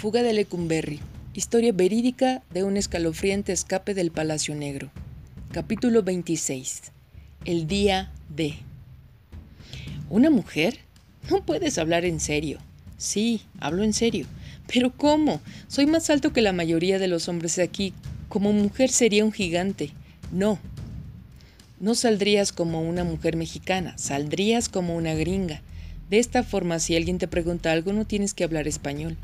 Fuga de Lecumberri. Historia verídica de un escalofriante escape del Palacio Negro. Capítulo 26. El día D. ¿Una mujer? No puedes hablar en serio. Sí, hablo en serio. Pero ¿cómo? Soy más alto que la mayoría de los hombres de aquí. Como mujer sería un gigante. No. No saldrías como una mujer mexicana, saldrías como una gringa. De esta forma, si alguien te pregunta algo, no tienes que hablar español.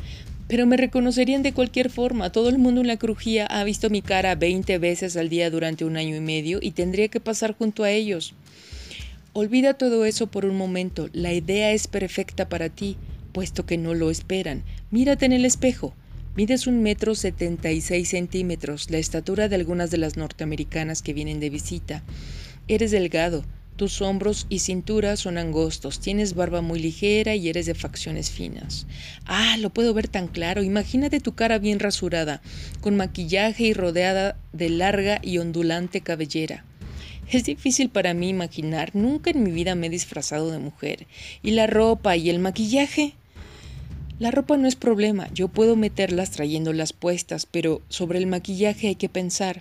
Pero me reconocerían de cualquier forma. Todo el mundo en la crujía ha visto mi cara 20 veces al día durante un año y medio y tendría que pasar junto a ellos. Olvida todo eso por un momento. La idea es perfecta para ti, puesto que no lo esperan. Mírate en el espejo. Mides un metro setenta y seis centímetros, la estatura de algunas de las norteamericanas que vienen de visita. Eres delgado, tus hombros y cintura son angostos, tienes barba muy ligera y eres de facciones finas. Ah, lo puedo ver tan claro. Imagínate tu cara bien rasurada, con maquillaje y rodeada de larga y ondulante cabellera. Es difícil para mí imaginar, nunca en mi vida me he disfrazado de mujer. ¿Y la ropa y el maquillaje? La ropa no es problema, yo puedo meterlas trayéndolas puestas, pero sobre el maquillaje hay que pensar.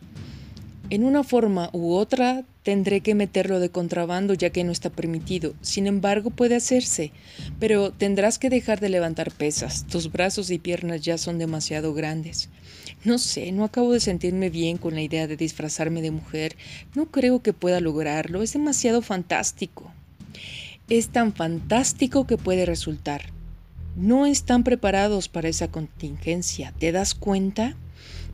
En una forma u otra tendré que meterlo de contrabando ya que no está permitido. Sin embargo, puede hacerse, pero tendrás que dejar de levantar pesas. Tus brazos y piernas ya son demasiado grandes. No sé, no acabo de sentirme bien con la idea de disfrazarme de mujer. No creo que pueda lograrlo. Es demasiado fantástico. Es tan fantástico que puede resultar. No están preparados para esa contingencia. ¿Te das cuenta?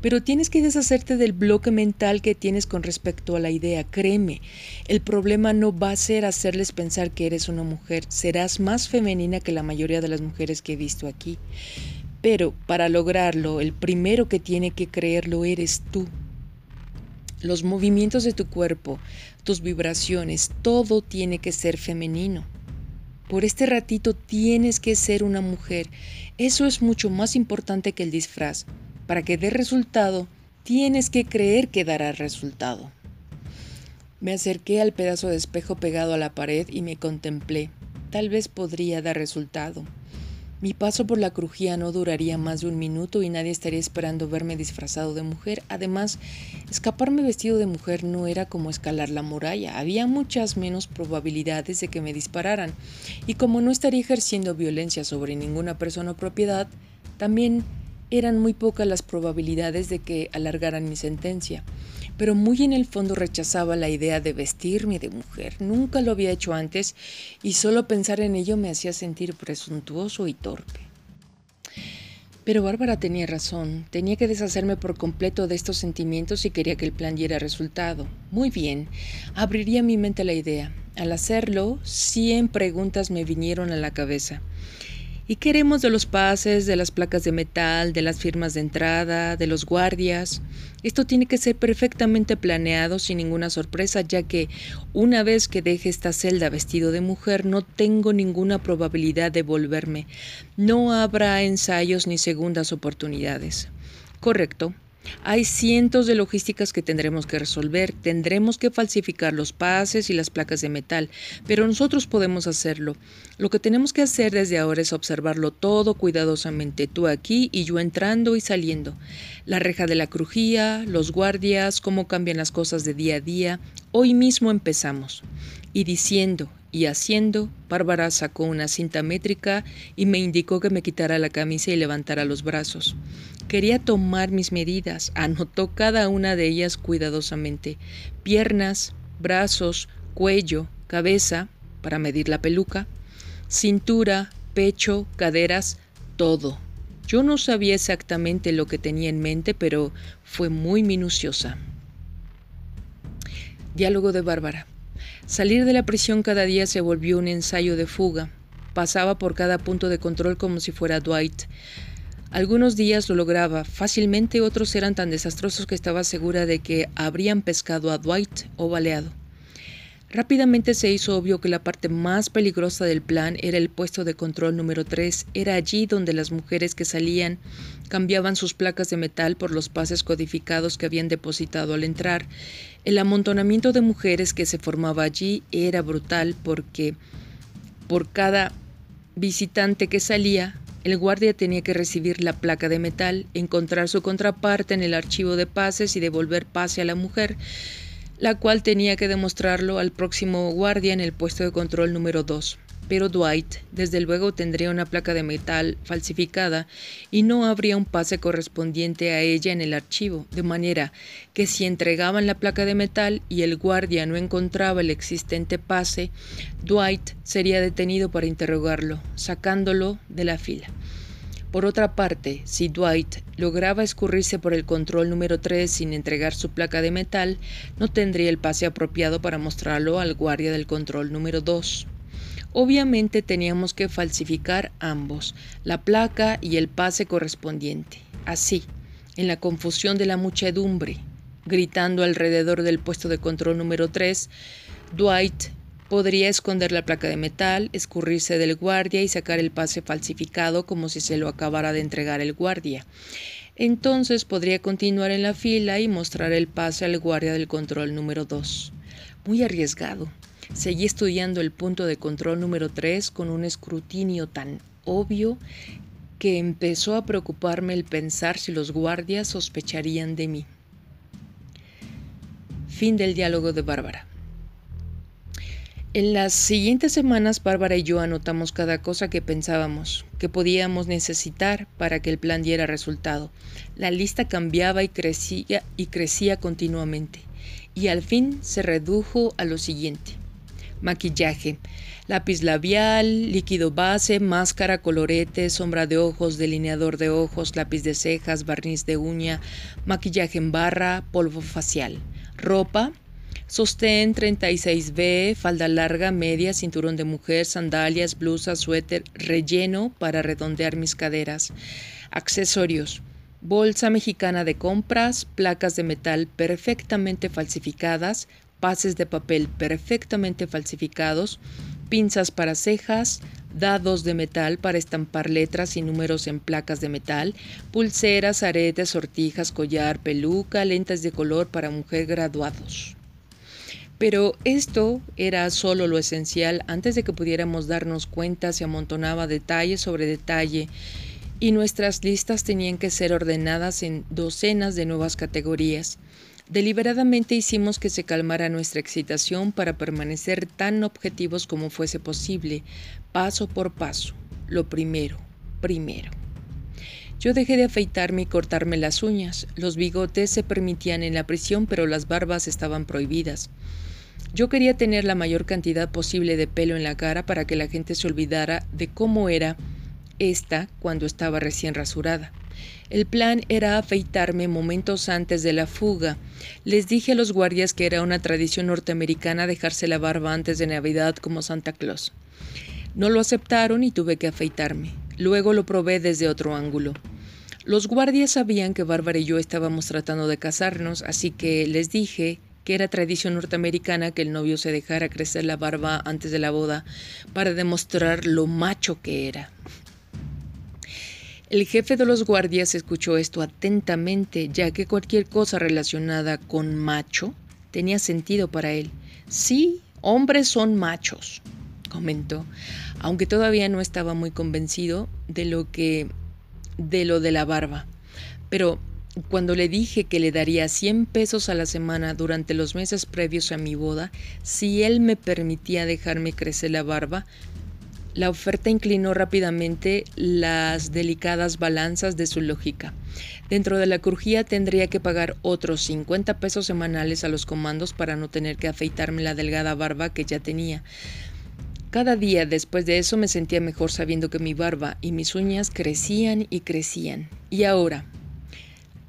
Pero tienes que deshacerte del bloque mental que tienes con respecto a la idea. Créeme, el problema no va a ser hacerles pensar que eres una mujer, serás más femenina que la mayoría de las mujeres que he visto aquí. Pero para lograrlo, el primero que tiene que creerlo eres tú. Los movimientos de tu cuerpo, tus vibraciones, todo tiene que ser femenino. Por este ratito tienes que ser una mujer. Eso es mucho más importante que el disfraz. Para que dé resultado, tienes que creer que dará resultado. Me acerqué al pedazo de espejo pegado a la pared y me contemplé. Tal vez podría dar resultado. Mi paso por la crujía no duraría más de un minuto y nadie estaría esperando verme disfrazado de mujer. Además, escaparme vestido de mujer no era como escalar la muralla. Había muchas menos probabilidades de que me dispararan. Y como no estaría ejerciendo violencia sobre ninguna persona o propiedad, también eran muy pocas las probabilidades de que alargaran mi sentencia, pero muy en el fondo rechazaba la idea de vestirme de mujer. Nunca lo había hecho antes y solo pensar en ello me hacía sentir presuntuoso y torpe. Pero Bárbara tenía razón, tenía que deshacerme por completo de estos sentimientos y quería que el plan diera resultado. Muy bien, abriría mi mente la idea. Al hacerlo, cien preguntas me vinieron a la cabeza. ¿Y queremos de los pases, de las placas de metal, de las firmas de entrada, de los guardias? Esto tiene que ser perfectamente planeado sin ninguna sorpresa, ya que una vez que deje esta celda vestido de mujer no tengo ninguna probabilidad de volverme. No habrá ensayos ni segundas oportunidades. Correcto. Hay cientos de logísticas que tendremos que resolver, tendremos que falsificar los pases y las placas de metal, pero nosotros podemos hacerlo. Lo que tenemos que hacer desde ahora es observarlo todo cuidadosamente, tú aquí y yo entrando y saliendo. La reja de la crujía, los guardias, cómo cambian las cosas de día a día. Hoy mismo empezamos. Y diciendo y haciendo, Bárbara sacó una cinta métrica y me indicó que me quitara la camisa y levantara los brazos. Quería tomar mis medidas, anotó cada una de ellas cuidadosamente. Piernas, brazos, cuello, cabeza, para medir la peluca, cintura, pecho, caderas, todo. Yo no sabía exactamente lo que tenía en mente, pero fue muy minuciosa. Diálogo de Bárbara. Salir de la prisión cada día se volvió un ensayo de fuga. Pasaba por cada punto de control como si fuera Dwight. Algunos días lo lograba fácilmente, otros eran tan desastrosos que estaba segura de que habrían pescado a Dwight o baleado. Rápidamente se hizo obvio que la parte más peligrosa del plan era el puesto de control número 3. Era allí donde las mujeres que salían cambiaban sus placas de metal por los pases codificados que habían depositado al entrar. El amontonamiento de mujeres que se formaba allí era brutal porque por cada visitante que salía El guardia tenía que recibir la placa de metal, encontrar su contraparte en el archivo de pases y devolver pase a la mujer, la cual tenía que demostrarlo al próximo guardia en el puesto de control número 2 pero Dwight desde luego tendría una placa de metal falsificada y no habría un pase correspondiente a ella en el archivo, de manera que si entregaban la placa de metal y el guardia no encontraba el existente pase, Dwight sería detenido para interrogarlo, sacándolo de la fila. Por otra parte, si Dwight lograba escurrirse por el control número 3 sin entregar su placa de metal, no tendría el pase apropiado para mostrarlo al guardia del control número 2. Obviamente teníamos que falsificar ambos, la placa y el pase correspondiente. Así, en la confusión de la muchedumbre, gritando alrededor del puesto de control número 3, Dwight podría esconder la placa de metal, escurrirse del guardia y sacar el pase falsificado como si se lo acabara de entregar el guardia. Entonces podría continuar en la fila y mostrar el pase al guardia del control número 2. Muy arriesgado. Seguí estudiando el punto de control número 3 con un escrutinio tan obvio que empezó a preocuparme el pensar si los guardias sospecharían de mí. Fin del diálogo de Bárbara. En las siguientes semanas, Bárbara y yo anotamos cada cosa que pensábamos, que podíamos necesitar para que el plan diera resultado. La lista cambiaba y crecía y crecía continuamente, y al fin se redujo a lo siguiente maquillaje, lápiz labial, líquido base, máscara, colorete, sombra de ojos, delineador de ojos, lápiz de cejas, barniz de uña, maquillaje en barra, polvo facial, ropa, sostén 36B, falda larga, media, cinturón de mujer, sandalias, blusa, suéter, relleno para redondear mis caderas, accesorios, bolsa mexicana de compras, placas de metal perfectamente falsificadas, pases de papel perfectamente falsificados, pinzas para cejas, dados de metal para estampar letras y números en placas de metal, pulseras, aretes, sortijas, collar, peluca, lentes de color para mujer graduados. Pero esto era solo lo esencial antes de que pudiéramos darnos cuenta se amontonaba detalle sobre detalle y nuestras listas tenían que ser ordenadas en docenas de nuevas categorías. Deliberadamente hicimos que se calmara nuestra excitación para permanecer tan objetivos como fuese posible, paso por paso. Lo primero, primero. Yo dejé de afeitarme y cortarme las uñas. Los bigotes se permitían en la prisión, pero las barbas estaban prohibidas. Yo quería tener la mayor cantidad posible de pelo en la cara para que la gente se olvidara de cómo era esta cuando estaba recién rasurada. El plan era afeitarme momentos antes de la fuga. Les dije a los guardias que era una tradición norteamericana dejarse la barba antes de Navidad como Santa Claus. No lo aceptaron y tuve que afeitarme. Luego lo probé desde otro ángulo. Los guardias sabían que Bárbara y yo estábamos tratando de casarnos, así que les dije que era tradición norteamericana que el novio se dejara crecer la barba antes de la boda para demostrar lo macho que era. El jefe de los guardias escuchó esto atentamente, ya que cualquier cosa relacionada con macho tenía sentido para él. Sí, hombres son machos, comentó, aunque todavía no estaba muy convencido de lo que de lo de la barba. Pero cuando le dije que le daría 100 pesos a la semana durante los meses previos a mi boda, si él me permitía dejarme crecer la barba, la oferta inclinó rápidamente las delicadas balanzas de su lógica. Dentro de la crujía tendría que pagar otros 50 pesos semanales a los comandos para no tener que afeitarme la delgada barba que ya tenía. Cada día después de eso me sentía mejor sabiendo que mi barba y mis uñas crecían y crecían. Y ahora,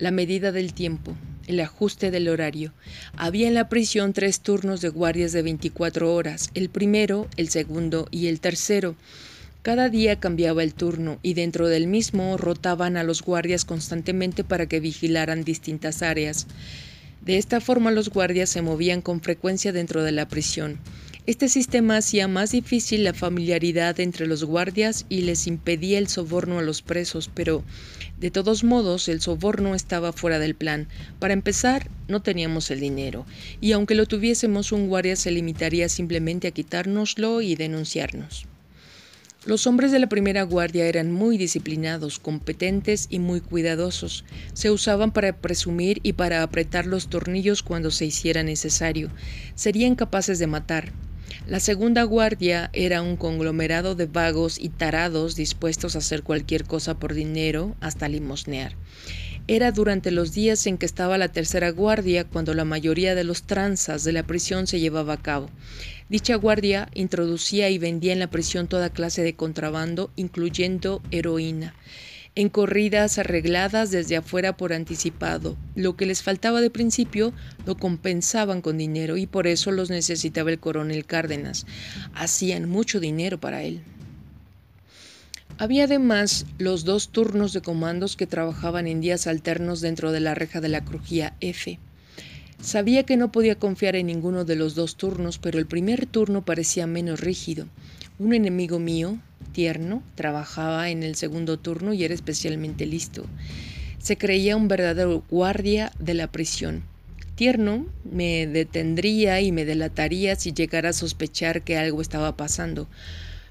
la medida del tiempo, el ajuste del horario. Había en la prisión tres turnos de guardias de 24 horas, el primero, el segundo y el tercero. Cada día cambiaba el turno y dentro del mismo rotaban a los guardias constantemente para que vigilaran distintas áreas. De esta forma los guardias se movían con frecuencia dentro de la prisión. Este sistema hacía más difícil la familiaridad entre los guardias y les impedía el soborno a los presos, pero de todos modos el soborno estaba fuera del plan. Para empezar, no teníamos el dinero, y aunque lo tuviésemos, un guardia se limitaría simplemente a quitárnoslo y denunciarnos. Los hombres de la primera guardia eran muy disciplinados, competentes y muy cuidadosos. Se usaban para presumir y para apretar los tornillos cuando se hiciera necesario. Serían capaces de matar. La segunda guardia era un conglomerado de vagos y tarados dispuestos a hacer cualquier cosa por dinero, hasta limosnear. Era durante los días en que estaba la tercera guardia cuando la mayoría de los tranzas de la prisión se llevaba a cabo. Dicha guardia introducía y vendía en la prisión toda clase de contrabando, incluyendo heroína, en corridas arregladas desde afuera por anticipado. Lo que les faltaba de principio lo compensaban con dinero y por eso los necesitaba el coronel Cárdenas. Hacían mucho dinero para él. Había además los dos turnos de comandos que trabajaban en días alternos dentro de la reja de la crujía F. Sabía que no podía confiar en ninguno de los dos turnos, pero el primer turno parecía menos rígido. Un enemigo mío, tierno, trabajaba en el segundo turno y era especialmente listo. Se creía un verdadero guardia de la prisión. Tierno me detendría y me delataría si llegara a sospechar que algo estaba pasando.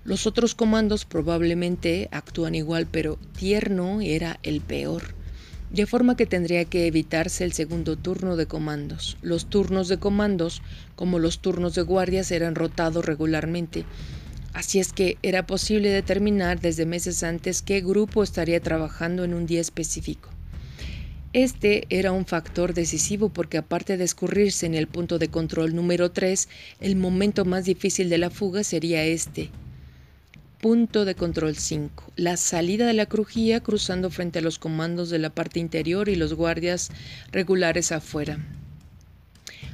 Los otros comandos probablemente actúan igual, pero Tierno era el peor. De forma que tendría que evitarse el segundo turno de comandos. Los turnos de comandos, como los turnos de guardias, eran rotados regularmente. Así es que era posible determinar desde meses antes qué grupo estaría trabajando en un día específico. Este era un factor decisivo porque aparte de escurrirse en el punto de control número 3, el momento más difícil de la fuga sería este, Punto de control 5. La salida de la crujía cruzando frente a los comandos de la parte interior y los guardias regulares afuera.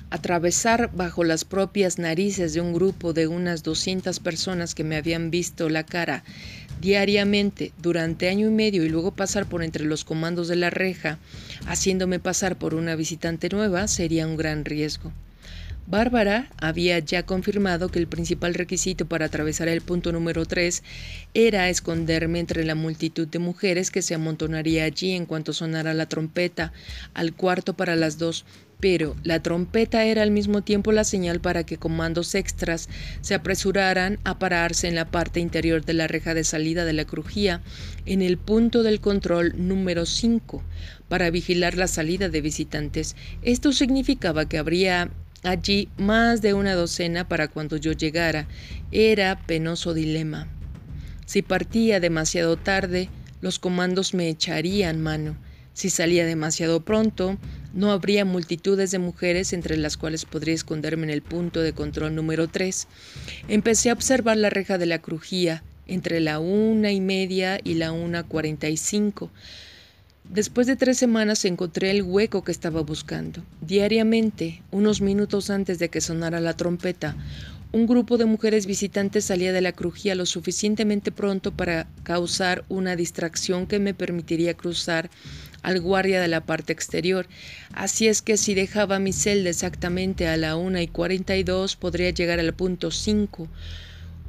Atravesar bajo las propias narices de un grupo de unas 200 personas que me habían visto la cara diariamente durante año y medio y luego pasar por entre los comandos de la reja, haciéndome pasar por una visitante nueva, sería un gran riesgo. Bárbara había ya confirmado que el principal requisito para atravesar el punto número 3 era esconderme entre la multitud de mujeres que se amontonaría allí en cuanto sonara la trompeta, al cuarto para las dos, pero la trompeta era al mismo tiempo la señal para que comandos extras se apresuraran a pararse en la parte interior de la reja de salida de la crujía, en el punto del control número 5, para vigilar la salida de visitantes. Esto significaba que habría Allí más de una docena para cuando yo llegara. Era penoso dilema. Si partía demasiado tarde, los comandos me echarían mano. Si salía demasiado pronto, no habría multitudes de mujeres entre las cuales podría esconderme en el punto de control número 3. Empecé a observar la reja de la crujía entre la una y media y la una cuarenta y cinco. Después de tres semanas encontré el hueco que estaba buscando. Diariamente, unos minutos antes de que sonara la trompeta, un grupo de mujeres visitantes salía de la crujía lo suficientemente pronto para causar una distracción que me permitiría cruzar al guardia de la parte exterior. Así es que si dejaba mi celda exactamente a la una y cuarenta y dos, podría llegar al punto cinco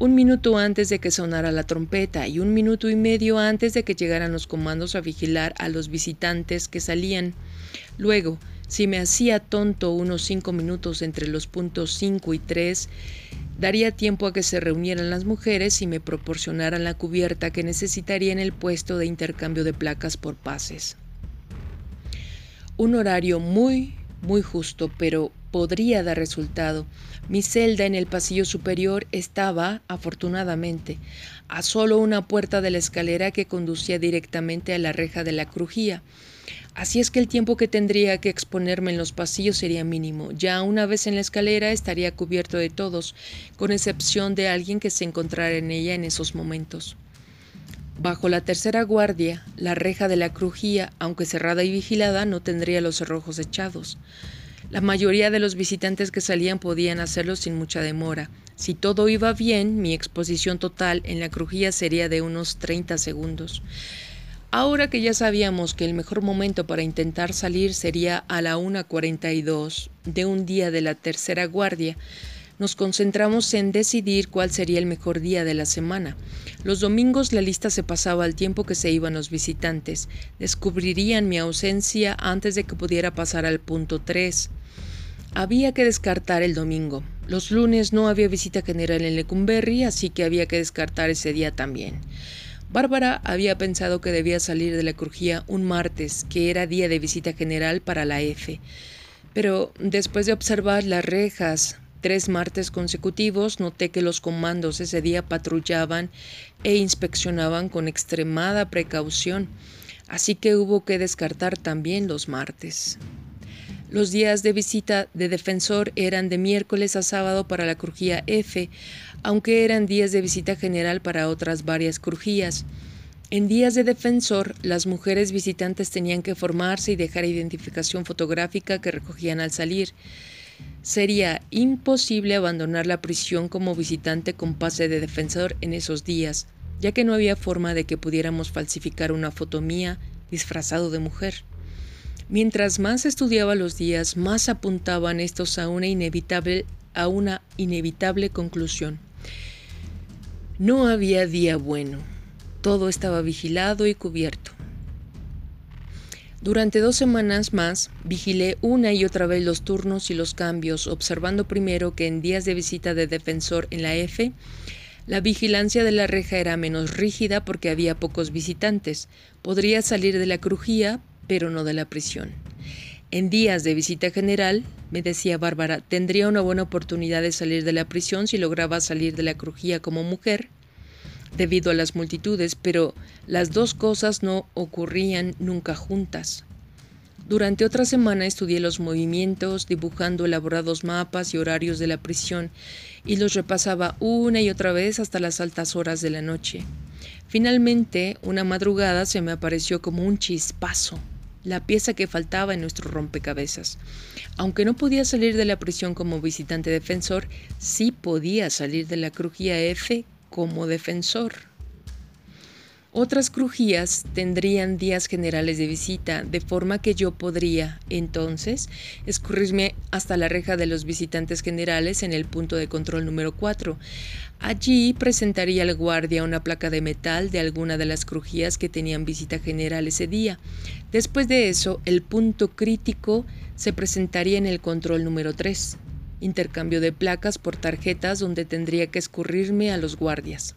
un minuto antes de que sonara la trompeta y un minuto y medio antes de que llegaran los comandos a vigilar a los visitantes que salían. Luego, si me hacía tonto unos cinco minutos entre los puntos cinco y tres, daría tiempo a que se reunieran las mujeres y me proporcionaran la cubierta que necesitaría en el puesto de intercambio de placas por pases. Un horario muy, muy justo, pero podría dar resultado. Mi celda en el pasillo superior estaba, afortunadamente, a solo una puerta de la escalera que conducía directamente a la reja de la crujía. Así es que el tiempo que tendría que exponerme en los pasillos sería mínimo. Ya una vez en la escalera estaría cubierto de todos, con excepción de alguien que se encontrara en ella en esos momentos. Bajo la tercera guardia, la reja de la crujía, aunque cerrada y vigilada, no tendría los cerrojos echados. La mayoría de los visitantes que salían podían hacerlo sin mucha demora. Si todo iba bien, mi exposición total en la crujía sería de unos 30 segundos. Ahora que ya sabíamos que el mejor momento para intentar salir sería a la 1.42 de un día de la tercera guardia, nos concentramos en decidir cuál sería el mejor día de la semana. Los domingos la lista se pasaba al tiempo que se iban los visitantes. Descubrirían mi ausencia antes de que pudiera pasar al punto 3. Había que descartar el domingo. Los lunes no había visita general en Lecumberri, así que había que descartar ese día también. Bárbara había pensado que debía salir de la crujía un martes, que era día de visita general para la F. Pero después de observar las rejas tres martes consecutivos, noté que los comandos ese día patrullaban e inspeccionaban con extremada precaución, así que hubo que descartar también los martes. Los días de visita de defensor eran de miércoles a sábado para la crujía F, aunque eran días de visita general para otras varias crujías. En días de defensor, las mujeres visitantes tenían que formarse y dejar identificación fotográfica que recogían al salir. Sería imposible abandonar la prisión como visitante con pase de defensor en esos días, ya que no había forma de que pudiéramos falsificar una foto mía disfrazado de mujer. Mientras más estudiaba los días, más apuntaban estos a una inevitable, a una inevitable conclusión. No había día bueno. Todo estaba vigilado y cubierto. Durante dos semanas más vigilé una y otra vez los turnos y los cambios, observando primero que en días de visita de defensor en la F, la vigilancia de la reja era menos rígida porque había pocos visitantes. Podría salir de la crujía, pero no de la prisión. En días de visita general, me decía Bárbara, tendría una buena oportunidad de salir de la prisión si lograba salir de la crujía como mujer, debido a las multitudes, pero las dos cosas no ocurrían nunca juntas. Durante otra semana estudié los movimientos, dibujando elaborados mapas y horarios de la prisión, y los repasaba una y otra vez hasta las altas horas de la noche. Finalmente, una madrugada se me apareció como un chispazo la pieza que faltaba en nuestro rompecabezas. Aunque no podía salir de la prisión como visitante defensor, sí podía salir de la crujía F como defensor. Otras crujías tendrían días generales de visita, de forma que yo podría, entonces, escurrirme hasta la reja de los visitantes generales en el punto de control número 4. Allí presentaría al guardia una placa de metal de alguna de las crujías que tenían visita general ese día. Después de eso, el punto crítico se presentaría en el control número 3, intercambio de placas por tarjetas donde tendría que escurrirme a los guardias.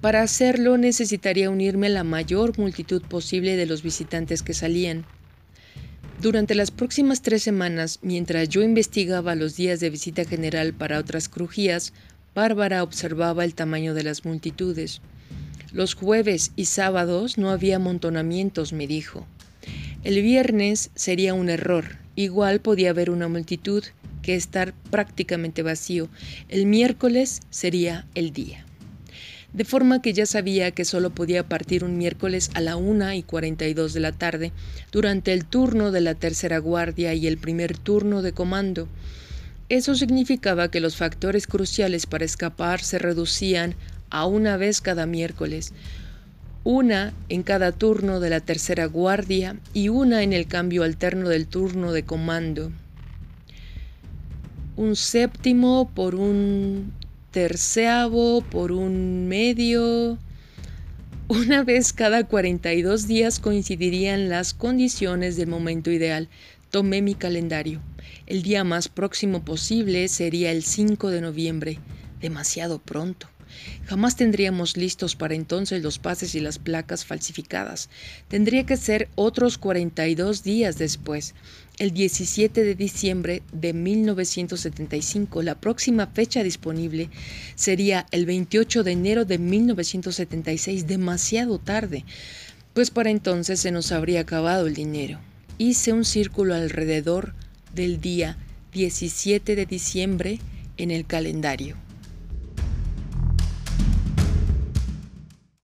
Para hacerlo necesitaría unirme a la mayor multitud posible de los visitantes que salían. Durante las próximas tres semanas, mientras yo investigaba los días de visita general para otras crujías, Bárbara observaba el tamaño de las multitudes. Los jueves y sábados no había amontonamientos, me dijo. El viernes sería un error. Igual podía haber una multitud que estar prácticamente vacío. El miércoles sería el día de forma que ya sabía que solo podía partir un miércoles a la una y cuarenta y dos de la tarde, durante el turno de la tercera guardia y el primer turno de comando. Eso significaba que los factores cruciales para escapar se reducían a una vez cada miércoles, una en cada turno de la tercera guardia y una en el cambio alterno del turno de comando. Un séptimo por un terceavo por un medio. Una vez cada 42 días coincidirían las condiciones del momento ideal. Tomé mi calendario. El día más próximo posible sería el 5 de noviembre. Demasiado pronto. Jamás tendríamos listos para entonces los pases y las placas falsificadas. Tendría que ser otros 42 días después, el 17 de diciembre de 1975. La próxima fecha disponible sería el 28 de enero de 1976, demasiado tarde, pues para entonces se nos habría acabado el dinero. Hice un círculo alrededor del día 17 de diciembre en el calendario.